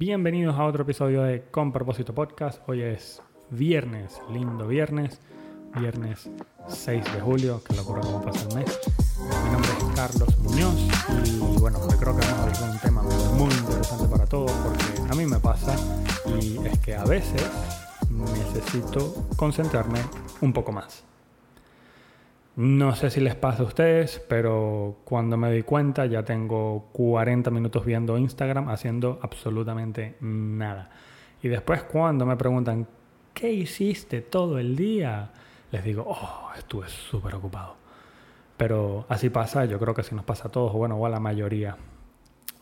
Bienvenidos a otro episodio de Con Propósito Podcast. Hoy es viernes, lindo viernes, viernes 6 de julio, que locura cómo pasa el mes. Mi nombre es Carlos Muñoz y bueno, creo que vamos a hablar un tema muy interesante para todos porque a mí me pasa y es que a veces necesito concentrarme un poco más. No sé si les pasa a ustedes, pero cuando me doy cuenta ya tengo 40 minutos viendo Instagram haciendo absolutamente nada. Y después cuando me preguntan, ¿qué hiciste todo el día? Les digo, oh, estuve súper ocupado. Pero así pasa, yo creo que así nos pasa a todos, bueno, o a la mayoría.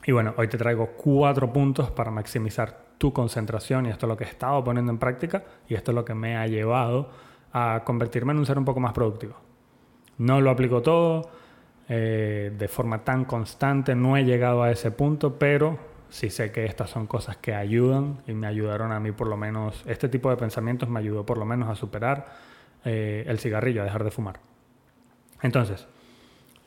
Y bueno, hoy te traigo cuatro puntos para maximizar tu concentración y esto es lo que he estado poniendo en práctica y esto es lo que me ha llevado a convertirme en un ser un poco más productivo. No lo aplico todo eh, de forma tan constante, no he llegado a ese punto, pero sí sé que estas son cosas que ayudan y me ayudaron a mí por lo menos, este tipo de pensamientos me ayudó por lo menos a superar eh, el cigarrillo, a dejar de fumar. Entonces,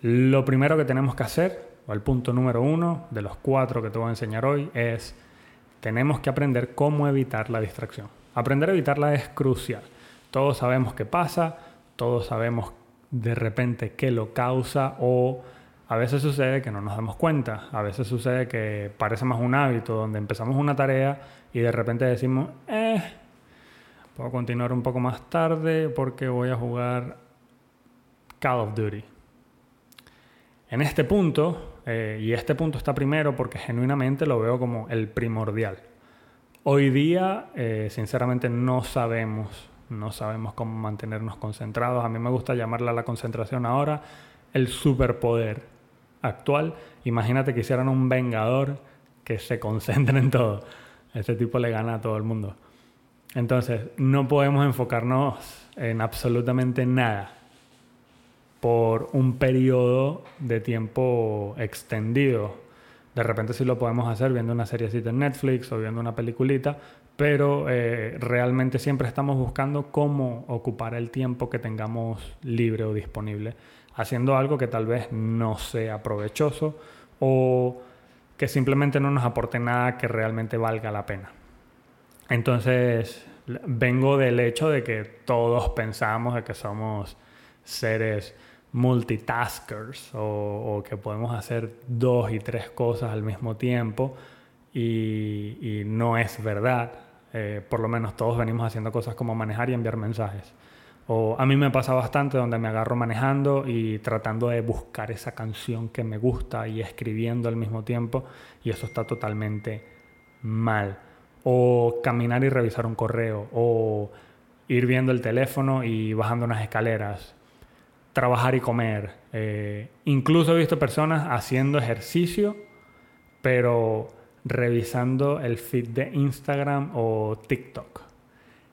lo primero que tenemos que hacer, o el punto número uno de los cuatro que te voy a enseñar hoy, es tenemos que aprender cómo evitar la distracción. Aprender a evitarla es crucial. Todos sabemos qué pasa, todos sabemos de repente qué lo causa o a veces sucede que no nos damos cuenta, a veces sucede que parece más un hábito donde empezamos una tarea y de repente decimos, eh, puedo continuar un poco más tarde porque voy a jugar Call of Duty. En este punto, eh, y este punto está primero porque genuinamente lo veo como el primordial. Hoy día, eh, sinceramente, no sabemos no sabemos cómo mantenernos concentrados. A mí me gusta llamarla la concentración ahora el superpoder actual. Imagínate que hicieran un vengador que se concentre en todo. Este tipo le gana a todo el mundo. Entonces, no podemos enfocarnos en absolutamente nada por un periodo de tiempo extendido. De repente sí lo podemos hacer viendo una seriecita en Netflix o viendo una peliculita, pero eh, realmente siempre estamos buscando cómo ocupar el tiempo que tengamos libre o disponible, haciendo algo que tal vez no sea provechoso o que simplemente no nos aporte nada que realmente valga la pena. Entonces, vengo del hecho de que todos pensamos de que somos seres multitaskers o, que podemos hacer dos y tres cosas al mismo tiempo y no es verdad. Eh, por lo menos todos venimos haciendo cosas como manejar y enviar mensajes. O a mí me pasa bastante donde me agarro manejando y tratando de buscar esa canción que me gusta y escribiendo al mismo tiempo y eso está totalmente mal. O caminar y revisar un correo o ir viendo el teléfono y bajando unas escaleras. Trabajar y comer. Eh, incluso he visto personas haciendo ejercicio, pero revisando el feed de Instagram o TikTok.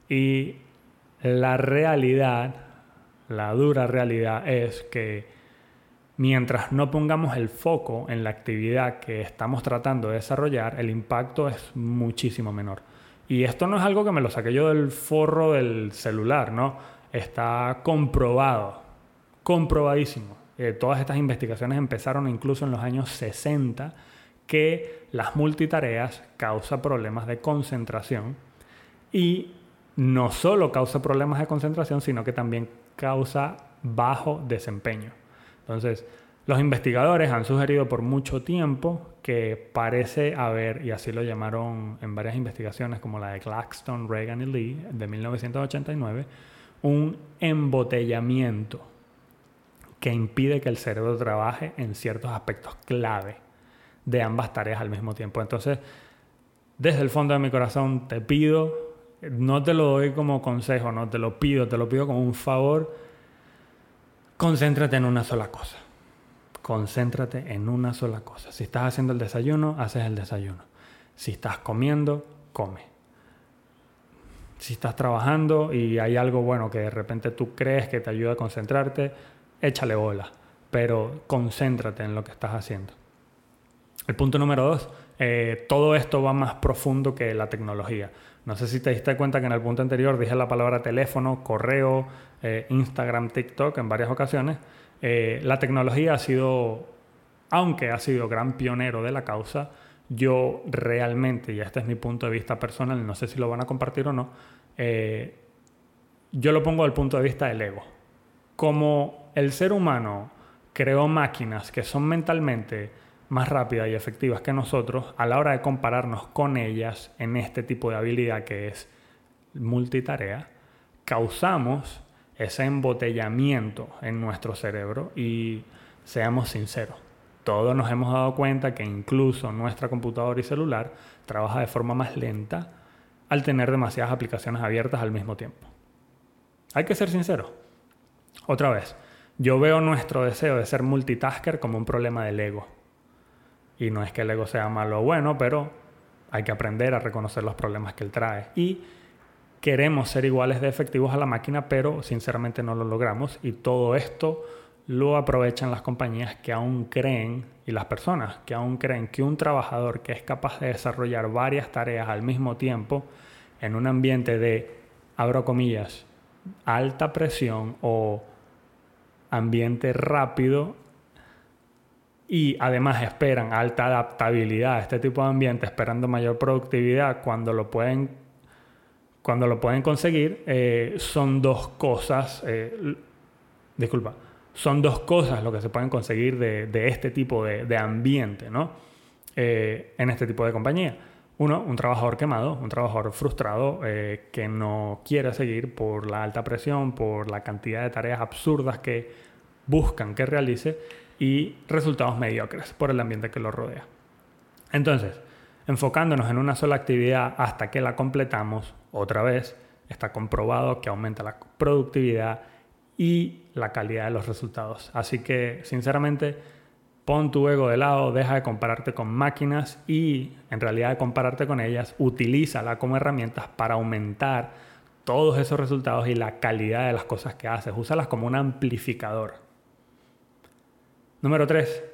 Y la realidad, la dura realidad es que mientras no pongamos el foco en la actividad que estamos tratando de desarrollar, el impacto es muchísimo menor. Y esto no es algo que me lo saqué yo del forro del celular, ¿no? Está comprobado, comprobadísimo. Eh, todas estas investigaciones empezaron incluso en los años 60 que las multitareas causan problemas de concentración y no solo causa problemas de concentración, sino que también causa bajo desempeño. Entonces, los investigadores han sugerido por mucho tiempo que parece haber, y así lo llamaron en varias investigaciones como la de Claxton, Reagan y Lee de 1989, un embotellamiento que impide que el cerebro trabaje en ciertos aspectos clave de ambas tareas al mismo tiempo. Entonces, desde el fondo de mi corazón te pido, no te lo doy como consejo, no te lo pido, te lo pido como un favor, concéntrate en una sola cosa. Concéntrate en una sola cosa. Si estás haciendo el desayuno, haces el desayuno. Si estás comiendo, come. Si estás trabajando y hay algo bueno que de repente tú crees que te ayuda a concentrarte, échale bola. Pero concéntrate en lo que estás haciendo. El punto número dos, eh, todo esto va más profundo que la tecnología. No sé si te diste cuenta que en el punto anterior dije la palabra teléfono, correo, eh, Instagram, TikTok en varias ocasiones. Eh, la tecnología ha sido, aunque ha sido gran pionero de la causa, yo realmente, y este es mi punto de vista personal, no sé si lo van a compartir o no, yo lo pongo del punto de vista del ego. Como el ser humano creó máquinas que son mentalmente más rápidas y efectivas que nosotros, a la hora de compararnos con ellas en este tipo de habilidad que es multitarea, causamos ese embotellamiento en nuestro cerebro y seamos sinceros. Todos nos hemos dado cuenta que incluso nuestra computadora y celular trabaja de forma más lenta al tener demasiadas aplicaciones abiertas al mismo tiempo. Hay que ser sincero. Otra vez, yo veo nuestro deseo de ser multitasker como un problema del ego. Y no es que el ego sea malo o bueno, pero hay que aprender a reconocer los problemas que él trae. Y queremos ser iguales de efectivos a la máquina, pero sinceramente no lo logramos. Y todo esto lo aprovechan las compañías que aún creen, y las personas que aún creen que un trabajador que es capaz de desarrollar varias tareas al mismo tiempo en un ambiente de, abro comillas, alta presión o ambiente rápido y además esperan alta adaptabilidad a este tipo de ambiente, esperando mayor productividad cuando lo pueden, cuando lo pueden conseguir, eh, son dos cosas, eh, disculpa, son dos cosas lo que se pueden conseguir de, este tipo de, ambiente, ¿no? Eh, en este tipo de compañía. Uno, un trabajador quemado, un trabajador frustrado eh, que no quiere seguir por la alta presión, por la cantidad de tareas absurdas que buscan que realice y resultados mediocres por el ambiente que lo rodea. Entonces, enfocándonos en una sola actividad hasta que la completamos, otra vez, está comprobado que aumenta la productividad y la calidad de los resultados. Así que, sinceramente, Pon tu ego de lado, deja de compararte con máquinas y en realidad de compararte con ellas, utilízala como herramientas para aumentar todos esos resultados y la calidad de las cosas que haces. Úsalas como un amplificador. Número 3.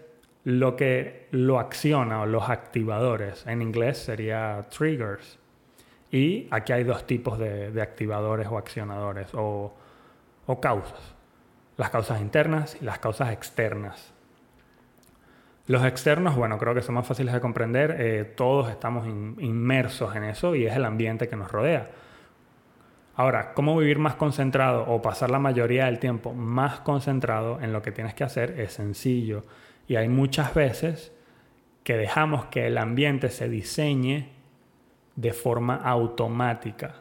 Lo que lo acciona o los activadores. En inglés sería triggers. Y aquí hay dos tipos de, activadores o accionadores o causas. Las causas internas y las causas externas. Los externos, bueno, creo que son más fáciles de comprender. Eh, todos estamos inmersos en eso y es el ambiente que nos rodea. Ahora, ¿cómo vivir más concentrado o pasar la mayoría del tiempo más concentrado en lo que tienes que hacer? Es sencillo. Y hay muchas veces que dejamos que el ambiente se diseñe de forma automática.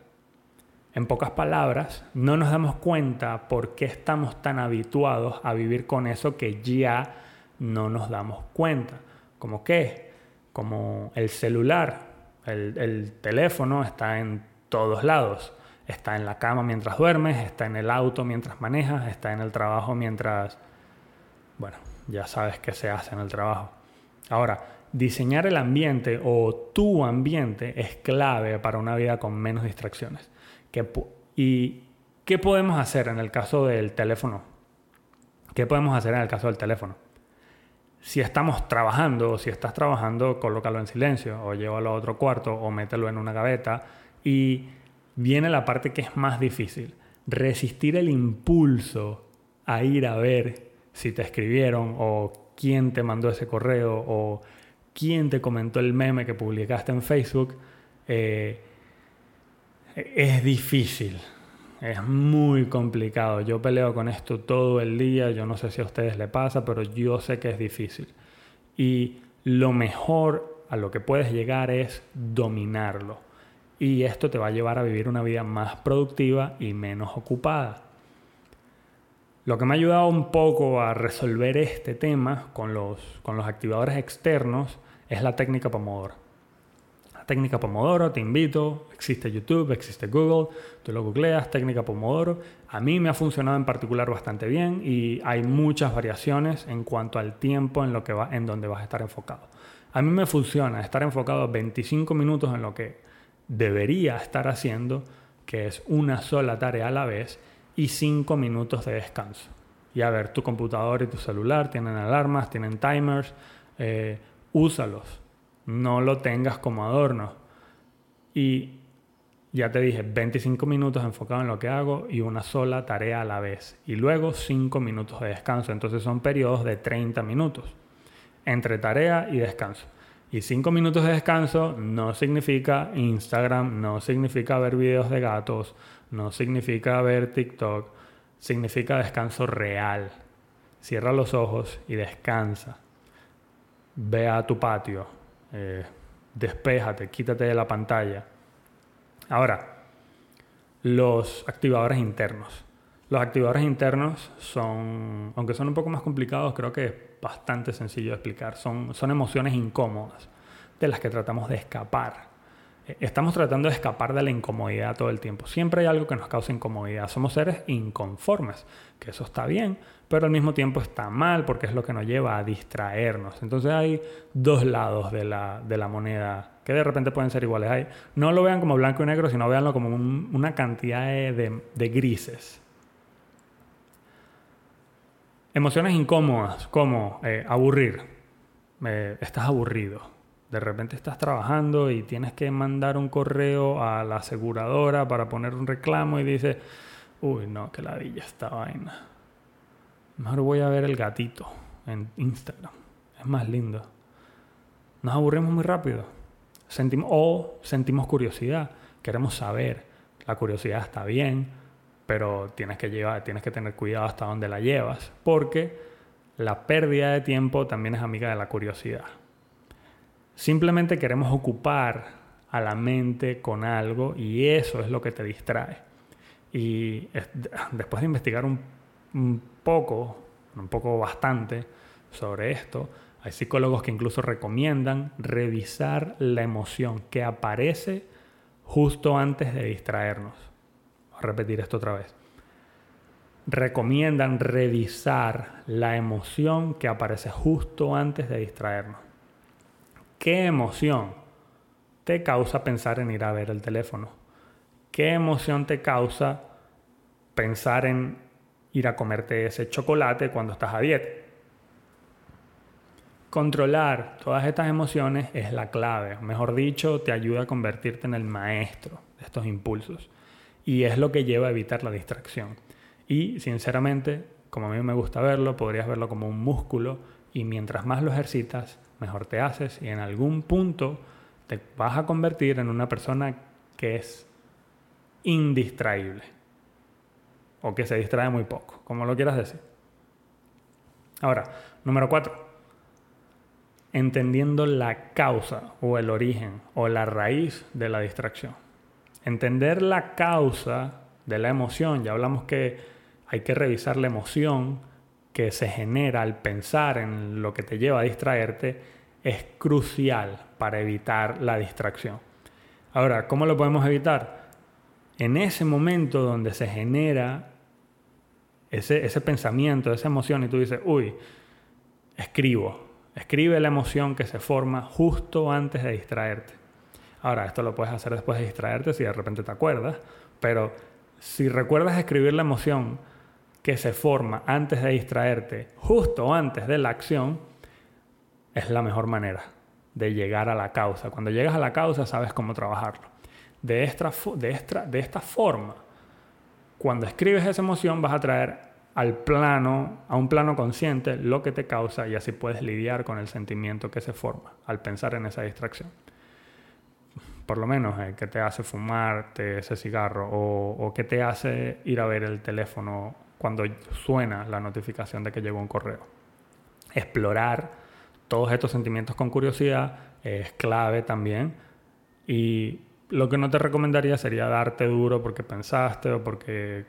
En pocas palabras, no nos damos cuenta por qué estamos tan habituados a vivir con eso que ya no nos damos cuenta. ¿Como qué? Como el celular, el, teléfono está en todos lados. Está en la cama mientras duermes, está en el auto mientras manejas, está en el trabajo mientras... Bueno, ya sabes qué se hace en el trabajo. Ahora, diseñar el ambiente o tu ambiente es clave para una vida con menos distracciones. ¿Y qué podemos hacer en el caso del teléfono? ¿Qué podemos hacer en el caso del teléfono? si estamos trabajando, o si estás trabajando, colócalo en silencio o llévalo a otro cuarto o mételo en una gaveta. Y viene la parte que es más difícil, resistir el impulso a ir a ver si te escribieron o quién te mandó ese correo o quién te comentó el meme que publicaste en Facebook. Eh, es difícil. Es muy complicado. Yo peleo con esto todo el día. Yo no sé si a ustedes le pasa, pero yo sé que es difícil. Y lo mejor a lo que puedes llegar es dominarlo. Y esto te va a llevar a vivir una vida más productiva y menos ocupada. Lo que me ha ayudado un poco a resolver este tema con los, con los activadores externos es la técnica Pomodoro técnica Pomodoro, te invito, existe YouTube, existe Google, tú lo googleas, técnica Pomodoro. A mí me ha funcionado en particular bastante bien y hay muchas variaciones en cuanto al tiempo en, lo que va, en donde vas a estar enfocado. A mí me funciona estar enfocado 25 minutos en lo que debería estar haciendo, que es una sola tarea a la vez, y 5 minutos de descanso. Y a ver, tu computador y tu celular tienen alarmas, tienen timers, eh, úsalos no lo tengas como adorno. Y ya te dije, 25 minutos enfocado en lo que hago y una sola tarea a la vez. Y luego 5 minutos de descanso. Entonces son periodos de 30 minutos entre tarea y descanso. Y cinco minutos de descanso no significa Instagram, no significa ver videos de gatos, no significa ver TikTok, significa descanso real. Cierra los ojos y descansa. Ve a tu patio, eh, despéjate, quítate de la pantalla. Ahora, los activadores internos. Los activadores internos son, aunque son un poco más complicados, creo que es bastante sencillo de explicar. Son, son emociones incómodas de las que tratamos de escapar. Eh, estamos tratando de escapar de la incomodidad todo el tiempo. Siempre hay algo que nos causa incomodidad. Somos seres inconformes, que eso está bien, pero al mismo tiempo está mal porque es lo que nos lleva a distraernos. Entonces hay dos lados de la, de la moneda que de repente pueden ser iguales. Hay, no lo vean como blanco y negro, sino veanlo como una cantidad de, de, grises. Emociones incómodas, como eh, aburrir. estás aburrido. De repente estás trabajando y tienes que mandar un correo a la aseguradora para poner un reclamo y dices, uy, no, que ladilla esta vaina. Mejor voy a ver el gatito en Instagram. Es más lindo. Nos aburrimos muy rápido. Sentimos, o sentimos curiosidad, queremos saber. La curiosidad está bien, pero tienes que, llevar, tienes que tener cuidado hasta dónde la llevas, porque la pérdida de tiempo también es amiga de la curiosidad. Simplemente queremos ocupar a la mente con algo y eso es lo que te distrae. Y después de investigar un, un poco, un poco bastante sobre esto, hay psicólogos que incluso recomiendan revisar la emoción que aparece justo antes de distraernos. A repetir esto otra vez. Recomiendan revisar la emoción que aparece justo antes de distraernos. ¿Qué emoción te causa pensar en ir a ver el teléfono? ¿Qué emoción te causa pensar en ir a comerte ese chocolate cuando estás a dieta? Controlar todas estas emociones es la clave, mejor dicho, te ayuda a convertirte en el maestro de estos impulsos y es lo que lleva a evitar la distracción. Y sinceramente, como a mí me gusta verlo, podrías verlo como un músculo y mientras más lo ejercitas, mejor te haces y en algún punto te vas a convertir en una persona que es indistraíble o que se distrae muy poco, como lo quieras decir. Ahora, número cuatro entendiendo la causa o el origen o la raíz de la distracción. Entender la causa de la emoción, ya hablamos que hay que revisar la emoción que se genera al pensar en lo que te lleva a distraerte, es crucial para evitar la distracción. Ahora, ¿cómo lo podemos evitar? En ese momento donde se genera ese, pensamiento, esa emoción y tú dices, uy, escribo, Escribe la emoción que se forma justo antes de distraerte. Ahora, esto lo puedes hacer después de distraerte si de repente te acuerdas, pero si recuerdas escribir la emoción que se forma antes de distraerte, justo antes de la acción, es la mejor manera de llegar a la causa. Cuando llegas a la causa sabes cómo trabajarlo. De esta, de forma, cuando escribes esa emoción vas a traer al plano, a un plano consciente, lo que te causa y así puedes lidiar con el sentimiento que se forma al pensar en esa distracción. Por lo menos, eh, que te hace fumarte ese cigarro o, que te hace ir a ver el teléfono cuando suena la notificación de que llegó un correo. Explorar todos estos sentimientos con curiosidad es clave también y lo que no te recomendaría sería darte duro porque pensaste o porque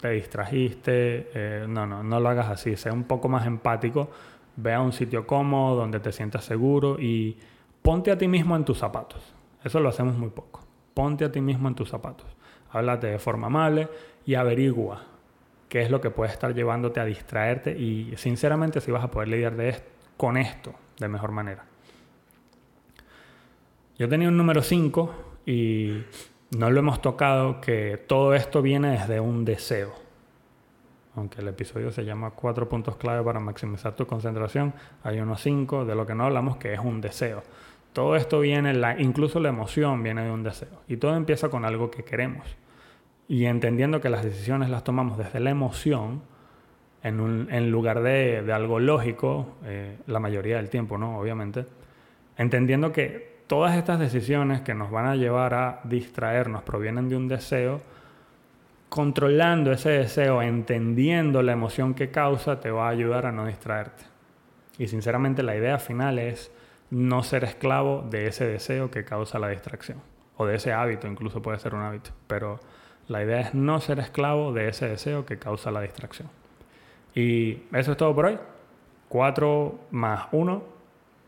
te distrajiste. Eh, no, no, no lo hagas así. Sea un poco más empático. Ve a un sitio cómodo donde te sientas seguro y ponte a ti mismo en tus zapatos. Eso lo hacemos muy poco. Ponte a ti mismo en tus zapatos. Háblate de forma amable y averigua qué es lo que puede estar llevándote a distraerte y sinceramente si vas a poder lidiar de con esto de mejor manera. Yo tenía un número 5 y no lo hemos tocado, que todo esto viene desde un deseo. Aunque el episodio se llama Cuatro puntos clave para maximizar tu concentración, hay unos cinco de lo que no hablamos que es un deseo. Todo esto viene, la, incluso la emoción viene de un deseo. Y todo empieza con algo que queremos. Y entendiendo que las decisiones las tomamos desde la emoción, en, lugar de, algo lógico, eh, la mayoría del tiempo, ¿no? Obviamente, entendiendo que todas estas decisiones que nos van a llevar a distraernos provienen de un deseo, controlando ese deseo, entendiendo la emoción que causa, te va a ayudar a no distraerte. Y sinceramente la idea final es no ser esclavo de ese deseo que causa la distracción. O de ese hábito, incluso puede ser un hábito. Pero la idea es no ser esclavo de ese deseo que causa la distracción. Y eso es todo por hoy. 4 más 1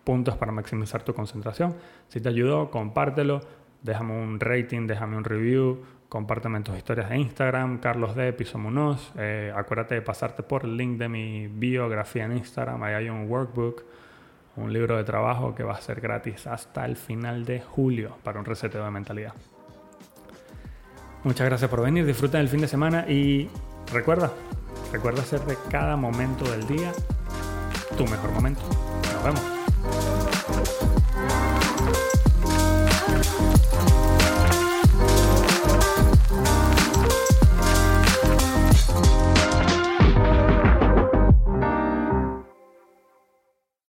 puntos para maximizar tu concentración. Si te ayudó, compártelo. Déjame un rating, déjame un review. Compárteme en tus historias de Instagram, Carlos de Pisomunos. Eh, acuérdate de pasarte por el link de mi biografía en Instagram. Ahí hay un workbook, un libro de trabajo que va a ser gratis hasta el final de julio para un reseteo de mentalidad. Muchas gracias por venir, disfruta del fin de semana y recuerda, recuerda hacer de cada momento del día tu mejor momento. Nos vemos.